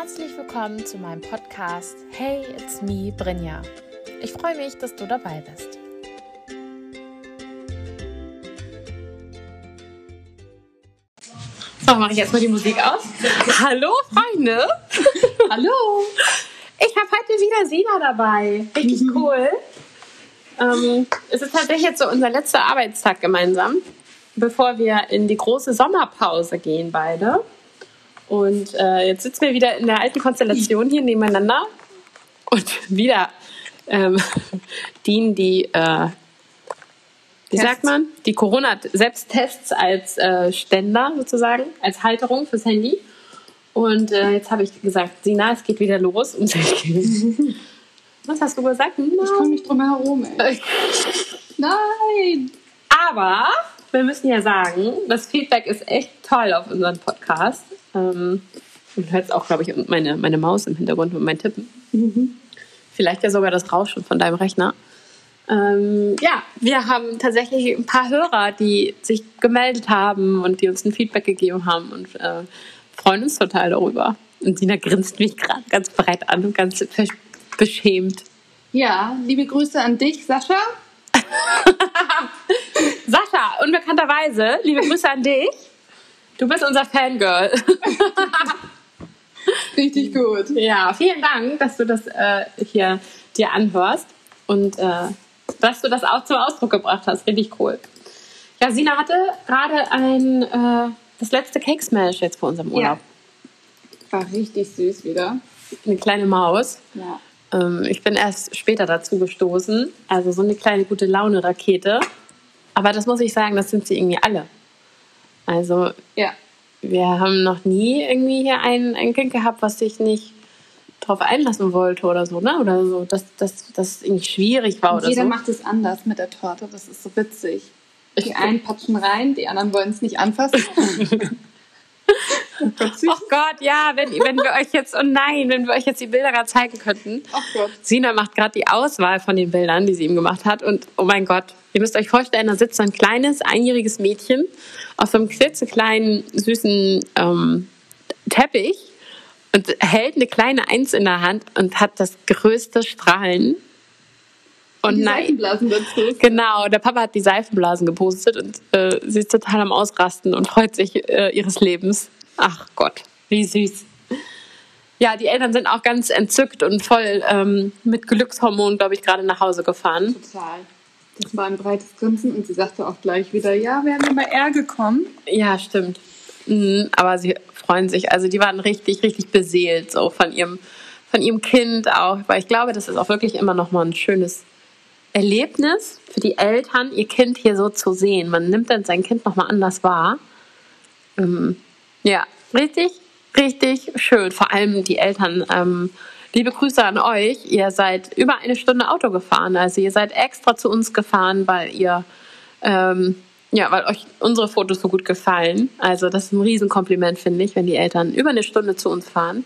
Herzlich willkommen zu meinem Podcast Hey, it's me, Brinja. Ich freue mich, dass du dabei bist. So, mache ich jetzt mal die Musik aus. Hallo, Freunde. Hallo. Ich habe heute wieder Sina dabei. Richtig cool. Ähm, es ist tatsächlich jetzt so unser letzter Arbeitstag gemeinsam, bevor wir in die große Sommerpause gehen, beide. Und äh, jetzt sitzen wir wieder in der alten Konstellation hier nebeneinander. Und wieder ähm, dienen die, äh, wie Tests. sagt man, die Corona-Selbsttests als äh, Ständer sozusagen, als Halterung fürs Handy. Und äh, jetzt habe ich gesagt, Sina, es geht wieder los. Und Was hast du gesagt? Ich komme nicht drum herum, ey. Nein. Aber wir müssen ja sagen, das Feedback ist echt toll auf unseren Podcast. Ähm, man hört auch, glaube ich, meine, meine Maus im Hintergrund und mein Tippen. Vielleicht ja sogar das Rauschen von deinem Rechner. Ähm, ja, wir haben tatsächlich ein paar Hörer, die sich gemeldet haben und die uns ein Feedback gegeben haben und äh, freuen uns total darüber. Und Sina grinst mich gerade ganz breit an und ganz beschämt. Ja, liebe Grüße an dich, Sascha. Sascha, unbekannterweise, liebe Grüße an dich. Du bist unser Fangirl. Richtig gut. Ja, vielen Dank, dass du das äh, hier dir anhörst und äh, dass du das auch zum Ausdruck gebracht hast. Richtig cool. Ja, Sina hatte gerade ein äh, das letzte Cake Smash jetzt vor unserem Urlaub. War richtig süß wieder. Eine kleine Maus. Ja. Ähm, ich bin erst später dazu gestoßen. Also so eine kleine gute Laune-Rakete. Aber das muss ich sagen, das sind sie irgendwie alle. Also Ja. wir haben noch nie irgendwie hier ein, ein Kind gehabt, was sich nicht drauf einlassen wollte oder so, ne? Oder so, dass das, irgendwie schwierig war Und oder jeder so. macht es anders mit der Torte. Das ist so witzig. Die einen patschen rein, die anderen wollen es nicht anfassen. oh Gott, ja, wenn, wenn wir euch jetzt, oh nein, wenn wir euch jetzt die Bilder gerade zeigen könnten. Oh Gott. Sina macht gerade die Auswahl von den Bildern, die sie ihm gemacht hat. Und oh mein Gott, ihr müsst euch vorstellen, da sitzt so ein kleines, einjähriges Mädchen auf so einem klitzekleinen, süßen ähm, Teppich und hält eine kleine Eins in der Hand und hat das größte Strahlen. Und die nein, Seifenblasen dazu. Genau, der Papa hat die Seifenblasen gepostet und äh, sie ist total am Ausrasten und freut sich äh, ihres Lebens. Ach Gott, wie süß. Ja, die Eltern sind auch ganz entzückt und voll ähm, mit Glückshormonen, glaube ich, gerade nach Hause gefahren. Total. Das war ein breites Grinsen und sie sagte auch gleich wieder, ja, wären wir mal eher gekommen. Ja, stimmt. Mhm, aber sie freuen sich. Also die waren richtig, richtig beseelt so von ihrem, von ihrem Kind auch. Weil ich glaube, das ist auch wirklich immer noch mal ein schönes Erlebnis für die Eltern, ihr Kind hier so zu sehen. Man nimmt dann sein Kind noch mal anders wahr. Ähm, ja, richtig, richtig schön. Vor allem die Eltern. Ähm, liebe Grüße an euch. Ihr seid über eine Stunde Auto gefahren. Also ihr seid extra zu uns gefahren, weil ihr ähm, ja, weil euch unsere Fotos so gut gefallen. Also das ist ein Riesenkompliment, finde ich, wenn die Eltern über eine Stunde zu uns fahren.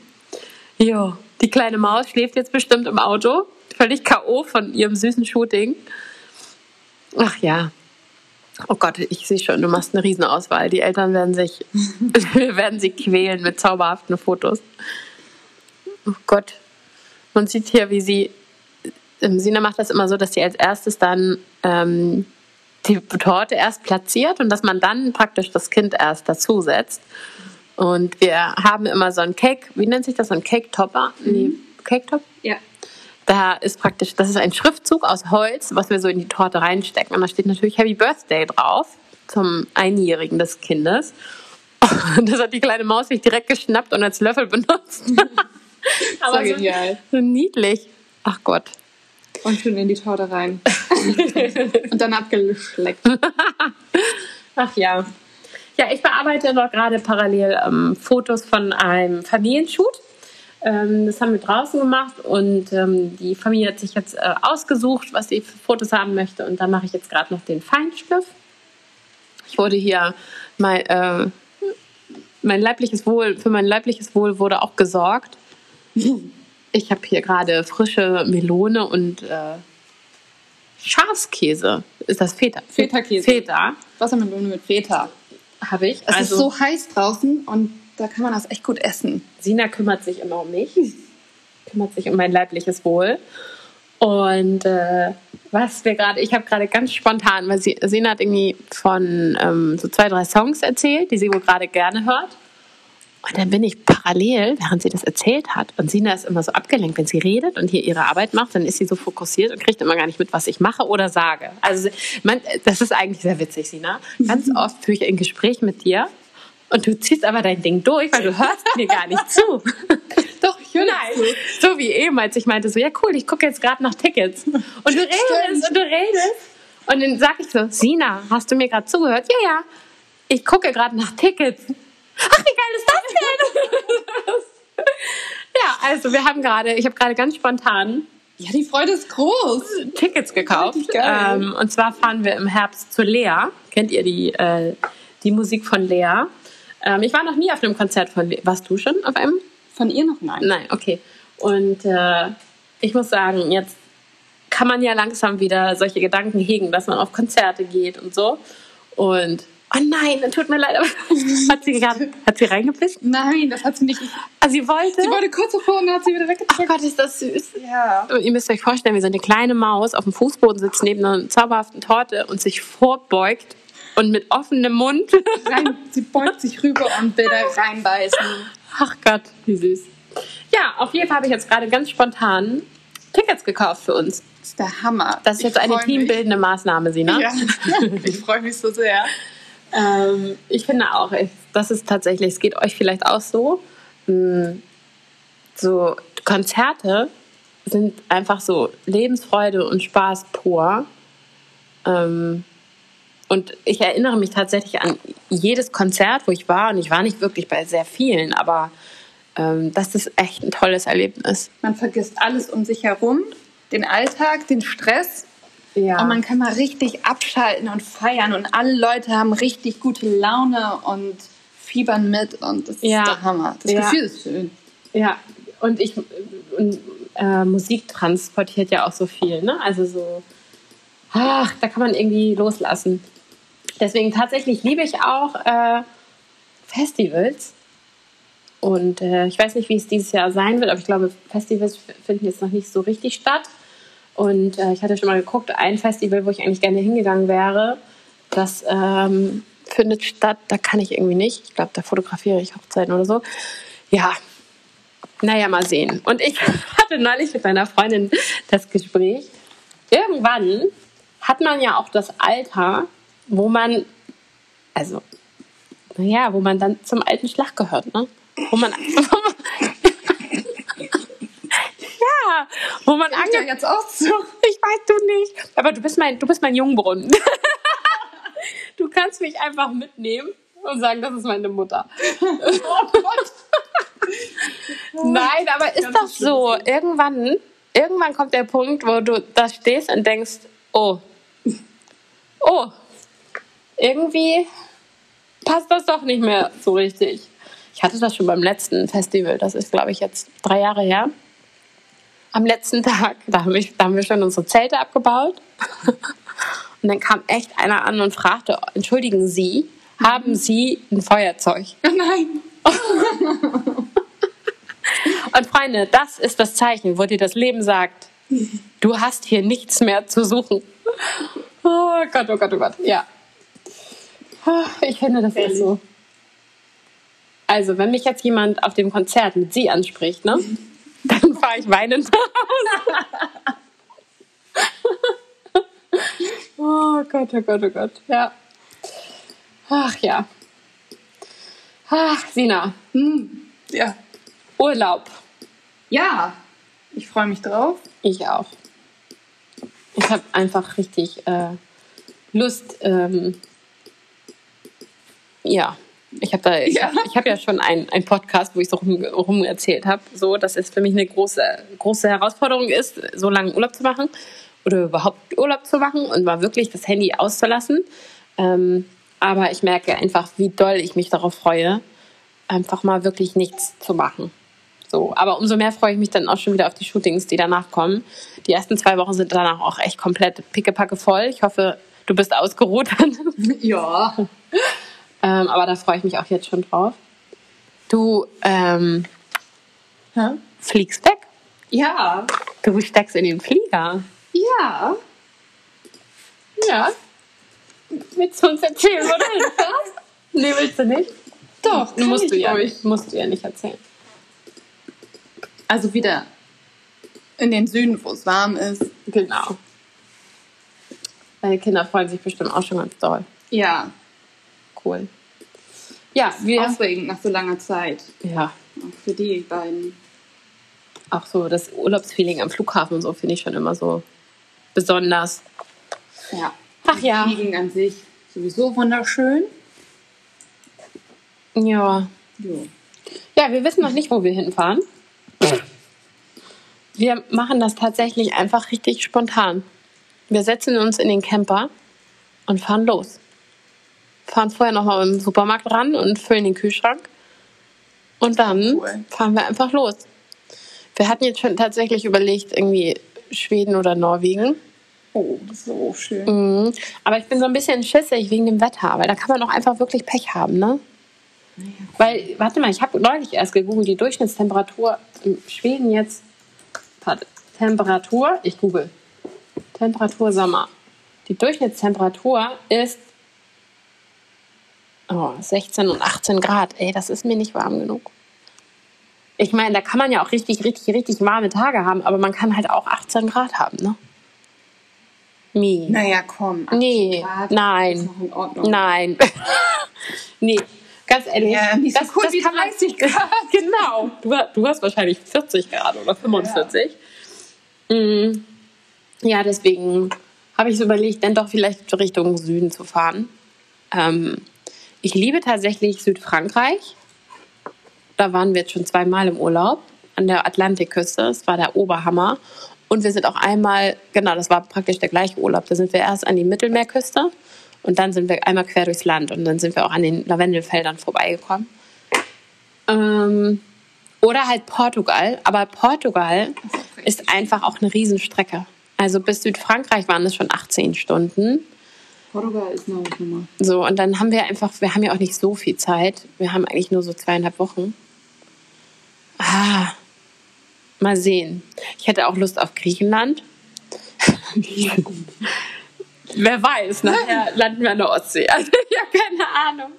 Jo, die kleine Maus schläft jetzt bestimmt im Auto. Völlig K.O. von ihrem süßen Shooting. Ach ja. Oh Gott, ich sehe schon, du machst eine Riesenauswahl. Die Eltern werden sich, werden sie quälen mit zauberhaften Fotos. Oh Gott. Man sieht hier, wie sie, ähm, Sina macht das immer so, dass sie als erstes dann ähm, die Torte erst platziert und dass man dann praktisch das Kind erst dazusetzt. Und wir haben immer so ein Cake, wie nennt sich das, so ein Cake-Topper? Nee, Cake-Top? Ja. Da ist praktisch, das ist ein Schriftzug aus Holz, was wir so in die Torte reinstecken. Und da steht natürlich Happy Birthday drauf zum Einjährigen des Kindes. Und das hat die kleine Maus sich direkt geschnappt und als Löffel benutzt. Aber so, genial. so niedlich. Ach Gott. Und schön in die Torte rein. und dann abgeschleckt. Ach ja. Ja, ich bearbeite noch gerade parallel ähm, Fotos von einem Familienshoot. Ähm, das haben wir draußen gemacht und ähm, die Familie hat sich jetzt äh, ausgesucht, was sie für Fotos haben möchte. Und da mache ich jetzt gerade noch den Feinschliff. Ich wurde hier mein, äh, mein leibliches Wohl, für mein leibliches Wohl wurde auch gesorgt. Ich habe hier gerade frische Melone und äh, Schafskäse. Ist das Feta? Feta-Käse. Feta Wassermelone mit Feta. habe ich. Es also, ist so heiß draußen und da kann man das echt gut essen. Sina kümmert sich immer um mich, kümmert sich um mein leibliches Wohl. Und äh, was wir gerade, ich habe gerade ganz spontan, weil sie, Sina hat irgendwie von ähm, so zwei, drei Songs erzählt, die sie wohl gerade gerne hört. Und dann bin ich parallel, während sie das erzählt hat, und Sina ist immer so abgelenkt, wenn sie redet und hier ihre Arbeit macht, dann ist sie so fokussiert und kriegt immer gar nicht mit, was ich mache oder sage. Also man, das ist eigentlich sehr witzig, Sina. Ganz oft führe ich ein Gespräch mit dir und du ziehst aber dein Ding durch, weil du hörst mir gar nicht zu. Doch, ich höre Nein, so wie eben, als ich meinte so, ja cool, ich gucke jetzt gerade nach Tickets. Und du redest Stimmt. und du redest. Und dann sag ich so, Sina, hast du mir gerade zugehört? Ja, ja. Ich gucke gerade nach Tickets. Ach, wie geil ist das denn? ja, also wir haben gerade, ich habe gerade ganz spontan Ja, die Freude ist groß. Tickets gekauft. Ähm, und zwar fahren wir im Herbst zu Lea. Kennt ihr die, äh, die Musik von Lea? Ähm, ich war noch nie auf einem Konzert von. Warst du schon auf einem? Von ihr noch nein. Nein, okay. Und äh, ich muss sagen, jetzt kann man ja langsam wieder solche Gedanken hegen, dass man auf Konzerte geht und so. Und oh nein, dann tut mir leid, hat sie gerade, hat sie reingepisst? Nein, das hat sie nicht. Also sie wollte. Sie wollte kurz davor und hat sie wieder Ach weggedrückt. Gott, ist das süß. Ja. Und ihr müsst euch vorstellen, wie so eine kleine Maus auf dem Fußboden sitzt neben einer zauberhaften Torte und sich vorbeugt und mit offenem Mund. Rein, sie beugt sich rüber und will da reinbeißen. Ach Gott, wie süß. Ja, auf jeden Fall habe ich jetzt gerade ganz spontan Tickets gekauft für uns. Das ist der Hammer. Das ist jetzt Ich eine mich. teambildende Maßnahme, Sina. Ja, ich freue mich so sehr. Ähm, ich finde auch, das ist tatsächlich, es geht euch vielleicht auch so. mh, So Konzerte sind einfach so Lebensfreude und Spaß pur. Ähm, und ich erinnere mich tatsächlich an jedes Konzert, wo ich war. Und ich war nicht wirklich bei sehr vielen, aber ähm, das ist echt ein tolles Erlebnis. Man vergisst alles um sich herum, den Alltag, den Stress. Ja. Und man kann mal richtig abschalten und feiern. Und alle Leute haben richtig gute Laune und fiebern mit. Und das Ja. ist der Hammer. Das Ja. Gefühl ist schön. Ja, und ich und, äh, Musik transportiert ja auch so viel, ne? Also so, ach, da kann man irgendwie loslassen. Deswegen tatsächlich liebe ich auch äh, Festivals. Und äh, ich weiß nicht, wie es dieses Jahr sein wird, aber ich glaube, Festivals finden jetzt noch nicht so richtig statt. Und äh, ich hatte schon mal geguckt, ein Festival, wo ich eigentlich gerne hingegangen wäre, das ähm, findet statt. Da kann ich irgendwie nicht. Ich glaube, da fotografiere ich Hochzeiten oder so. Ja, naja, mal sehen. Und ich hatte neulich mit meiner Freundin das Gespräch. Irgendwann hat man ja auch das Alter, wo man, also, naja, wo man dann zum alten Schlag gehört, ne? Wo man, ja, wo man Ich ange ja jetzt auch so. ich weiß du nicht. Aber du bist mein, du bist mein Jungbrunnen. Du kannst mich einfach mitnehmen und sagen, das ist meine Mutter. Oh Gott. Nein, aber ist doch so. Irgendwann, irgendwann kommt der Punkt, wo du da stehst und denkst, oh, oh, irgendwie passt das doch nicht mehr so richtig. Ich hatte das schon beim letzten Festival, das ist, glaube ich, jetzt drei Jahre her. Am letzten Tag, da haben wir, da haben wir schon unsere Zelte abgebaut. Und dann kam echt einer an und fragte, entschuldigen Sie, haben Sie ein Feuerzeug? Nein. Und Freunde, das ist das Zeichen, wo dir das Leben sagt, du hast hier nichts mehr zu suchen. Oh Gott, oh Gott, oh Gott. Ja. Ich finde, das ist so. Also, wenn mich jetzt jemand auf dem Konzert mit sie anspricht, ne, dann fahre ich weinend Hause. Oh Gott, oh Gott, oh Gott. Ja. Ach ja. Ach, Sina, Hm. Ja. Urlaub. Ja. Ich freue mich drauf. Ich auch. Ich habe einfach richtig äh, Lust. Ähm, ja, ich habe da, ich Ja. ich hab ja schon einen, einen Podcast, wo ich so rum, rum erzählt habe, so dass es für mich eine große, große Herausforderung ist, so lange Urlaub zu machen oder überhaupt Urlaub zu machen und mal wirklich das Handy auszulassen. Ähm, aber ich merke einfach, wie doll ich mich darauf freue, einfach mal wirklich nichts zu machen. So, aber umso mehr freue ich mich dann auch schon wieder auf die Shootings, die danach kommen. Die ersten zwei Wochen sind danach auch echt komplett pickepacke voll. Ich hoffe, du bist ausgeruht. Ja. Ähm, aber da freue ich mich auch jetzt schon drauf. Du ähm, Hä? fliegst weg. Ja. Du steckst in den Flieger. Ja. Ja. Willst du uns erzählen, wo du hinfährst? nee, willst du nicht? Doch, kann musst ich du ja nicht. Musst du ja nicht erzählen. Also wieder in den Süden, wo es warm ist. Genau. Deine Kinder freuen sich bestimmt auch schon ganz doll. Ja. Cool. Ja, wir. Aufregend nach so langer Zeit. Ja, Auch für die beiden. auch so das Urlaubsfeeling am Flughafen und so finde ich schon immer so besonders. Ja. Ach ja. Fliegen an sich sowieso wunderschön. Ja. Jo. Ja, wir wissen noch nicht, wo wir hinfahren. Wir machen das tatsächlich einfach richtig spontan. Wir setzen uns in den Camper und fahren los. Fahren vorher nochmal im Supermarkt ran und füllen den Kühlschrank. Und dann Cool. fahren wir einfach los. Wir hatten jetzt schon tatsächlich überlegt, irgendwie Schweden oder Norwegen. Oh, das ist so schön. Mhm. Aber ich bin so ein bisschen schissig wegen dem Wetter, weil da kann man auch einfach wirklich Pech haben, ne? Weil, warte mal, ich habe neulich erst gegoogelt, die Durchschnittstemperatur in Schweden jetzt. Warte, Temperatur, ich google. Temperatur Sommer. Die Durchschnittstemperatur ist oh, 16 und 18 Grad. Ey, das ist mir nicht warm genug. Ich meine, da kann man ja auch richtig, richtig, richtig warme Tage haben, aber man kann halt auch 18 Grad haben, ne? Nee. Naja, komm. 18 Nee, Grad nein. Nein. nee, ganz ehrlich. Ja, nicht so cool wie kann man- 30 Grad. Genau. Du, du hast wahrscheinlich 40 Grad oder 45. Mm. Ja, deswegen habe ich so überlegt, dann doch vielleicht Richtung Süden zu fahren. Ähm, ich liebe tatsächlich Südfrankreich. Da waren wir jetzt schon zweimal im Urlaub an der Atlantikküste. Es war der Oberhammer. Und wir sind auch einmal, genau, das war praktisch der gleiche Urlaub. Da sind wir erst an die Mittelmeerküste und dann sind wir einmal quer durchs Land und dann sind wir auch an den Lavendelfeldern vorbeigekommen. Ähm, oder halt Portugal. Aber Portugal ist einfach auch eine Riesenstrecke. Also bis Südfrankreich waren es schon 18 Stunden. Portugal ist eine Nummer. So, und dann haben wir einfach, wir haben ja auch nicht so viel Zeit. Wir haben eigentlich nur so zweieinhalb Wochen. Ah, mal sehen. Ich hätte auch Lust auf Griechenland. Wer weiß, nachher landen wir an der Ostsee. Also, ich habe keine Ahnung.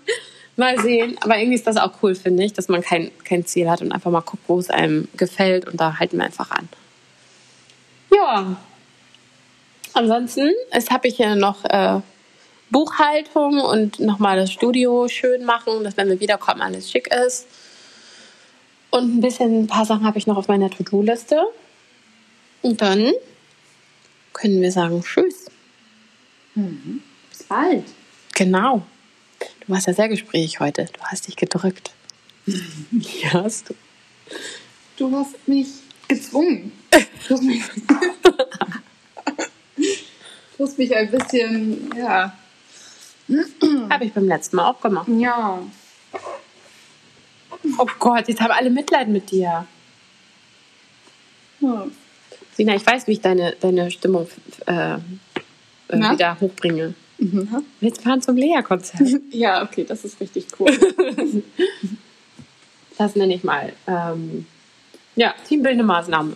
Mal sehen. Aber irgendwie ist das auch cool, finde ich, dass man kein, kein Ziel hat und einfach mal guckt, wo es einem gefällt und da halten wir einfach an. Ja. Ansonsten habe ich hier noch äh, Buchhaltung und nochmal das Studio schön machen, dass wenn wir wiederkommen, alles schick ist. Und ein bisschen, ein paar Sachen habe ich noch auf meiner To-Do-Liste. Und dann können wir sagen Tschüss. Bis bald. Genau. Du warst ja sehr gesprächig heute. Du hast dich gedrückt. Ja, hast du. Du hast mich gezwungen. Du hast mich, du hast mich ein bisschen, ja. Habe ich beim letzten Mal auch gemacht. Ja. Oh Gott, jetzt haben alle Mitleid mit dir. Ja. Sina, ich weiß, wie ich deine, deine Stimmung äh, äh, wieder hochbringe. Mhm. Wir fahren zum Lea-Konzert. Ja, okay, das ist richtig cool. Das nenne ich mal. Ähm, ja, teambildende Maßnahme.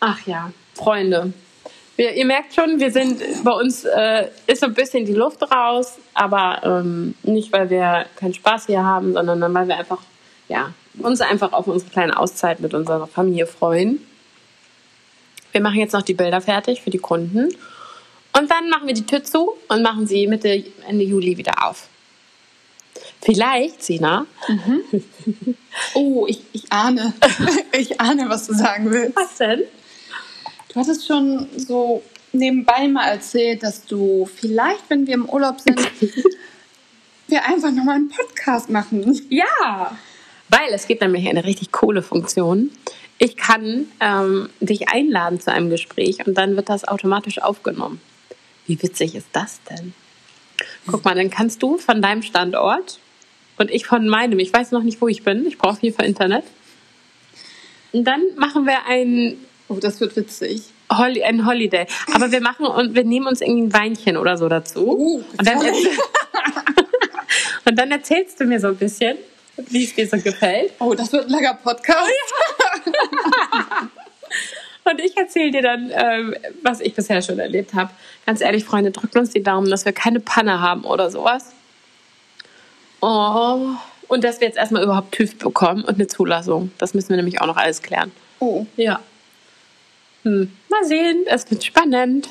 Ach ja, Freunde. Wir, ihr merkt schon, wir sind bei uns äh, ist so ein bisschen die Luft raus, aber ähm, nicht, weil wir keinen Spaß hier haben, sondern dann, weil wir einfach, ja, uns einfach auf unsere kleine Auszeit mit unserer Familie freuen. Wir machen jetzt noch die Bilder fertig für die Kunden. Und dann machen wir die Tür zu und machen sie Mitte, Ende Juli wieder auf. Vielleicht, Sina, Oh, ich, ich ahne. Ich ahne, was du sagen willst. was denn? Du hattest schon so nebenbei mal erzählt, dass du vielleicht, wenn wir im Urlaub sind, wir einfach nochmal einen Podcast machen. Ja, weil es gibt nämlich eine richtig coole Funktion. Ich kann ähm, dich einladen zu einem Gespräch und dann wird das automatisch aufgenommen. Wie witzig ist das denn? Guck mal, dann kannst du von deinem Standort und ich von meinem, ich weiß noch nicht, wo ich bin, ich brauche hier für Internet. Und dann machen wir ein, Oh, das wird witzig. Holi ein Holiday. Aber wir machen und wir nehmen uns irgendwie ein Weinchen oder so dazu. Oh, und, dann Und dann erzählst du mir so ein bisschen, wie es dir so gefällt. Oh, das wird ein langer Podcast. Und ich erzähle dir dann, ähm, was ich bisher schon erlebt habe. Ganz ehrlich, Freunde, drückt uns die Daumen, dass wir keine Panne haben oder sowas. Oh. Und dass wir jetzt erstmal überhaupt TÜV bekommen und eine Zulassung. Das müssen wir nämlich auch noch alles klären. Oh. Ja. Hm. Mal sehen, es wird spannend.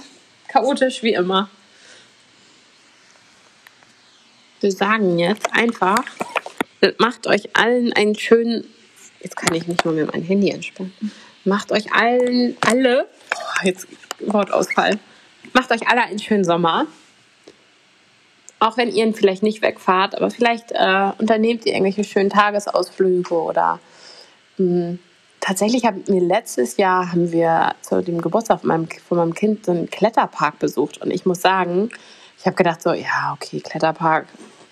Chaotisch wie immer. Wir sagen jetzt einfach, macht euch allen einen schönen. Jetzt kann ich nicht mal mehr mein Handy entsperren. Macht euch allen, alle, oh, jetzt Wortausfall. Macht euch alle einen schönen Sommer. Auch wenn ihr vielleicht nicht wegfahrt, aber vielleicht äh, unternehmt ihr irgendwelche schönen Tagesausflüge oder mh, hm, tatsächlich haben wir letztes Jahr haben wir zu dem Geburtstag von meinem, von meinem Kind so einen Kletterpark besucht und ich muss sagen, ich habe gedacht so, ja, okay, Kletterpark,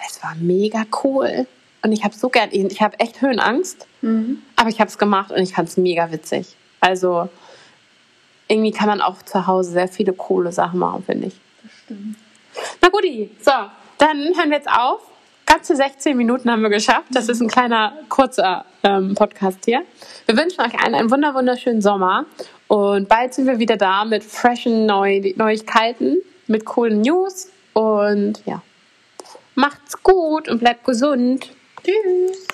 es war mega cool. Und ich habe so gern, ich habe echt Höhenangst, mhm. aber ich habe es gemacht und ich fand es mega witzig. Also irgendwie kann man auch zu Hause sehr viele coole Sachen machen, finde ich. Das stimmt. Na guti, so, dann hören wir jetzt auf. Ganze 16 Minuten haben wir geschafft. Das ist ein kleiner, kurzer ähm, Podcast hier. Wir wünschen euch allen einen wunder wunderschönen Sommer. Und bald sind wir wieder da mit freshen Neu Neuigkeiten, mit coolen News. Und ja, macht's gut und bleibt gesund. Tschüss.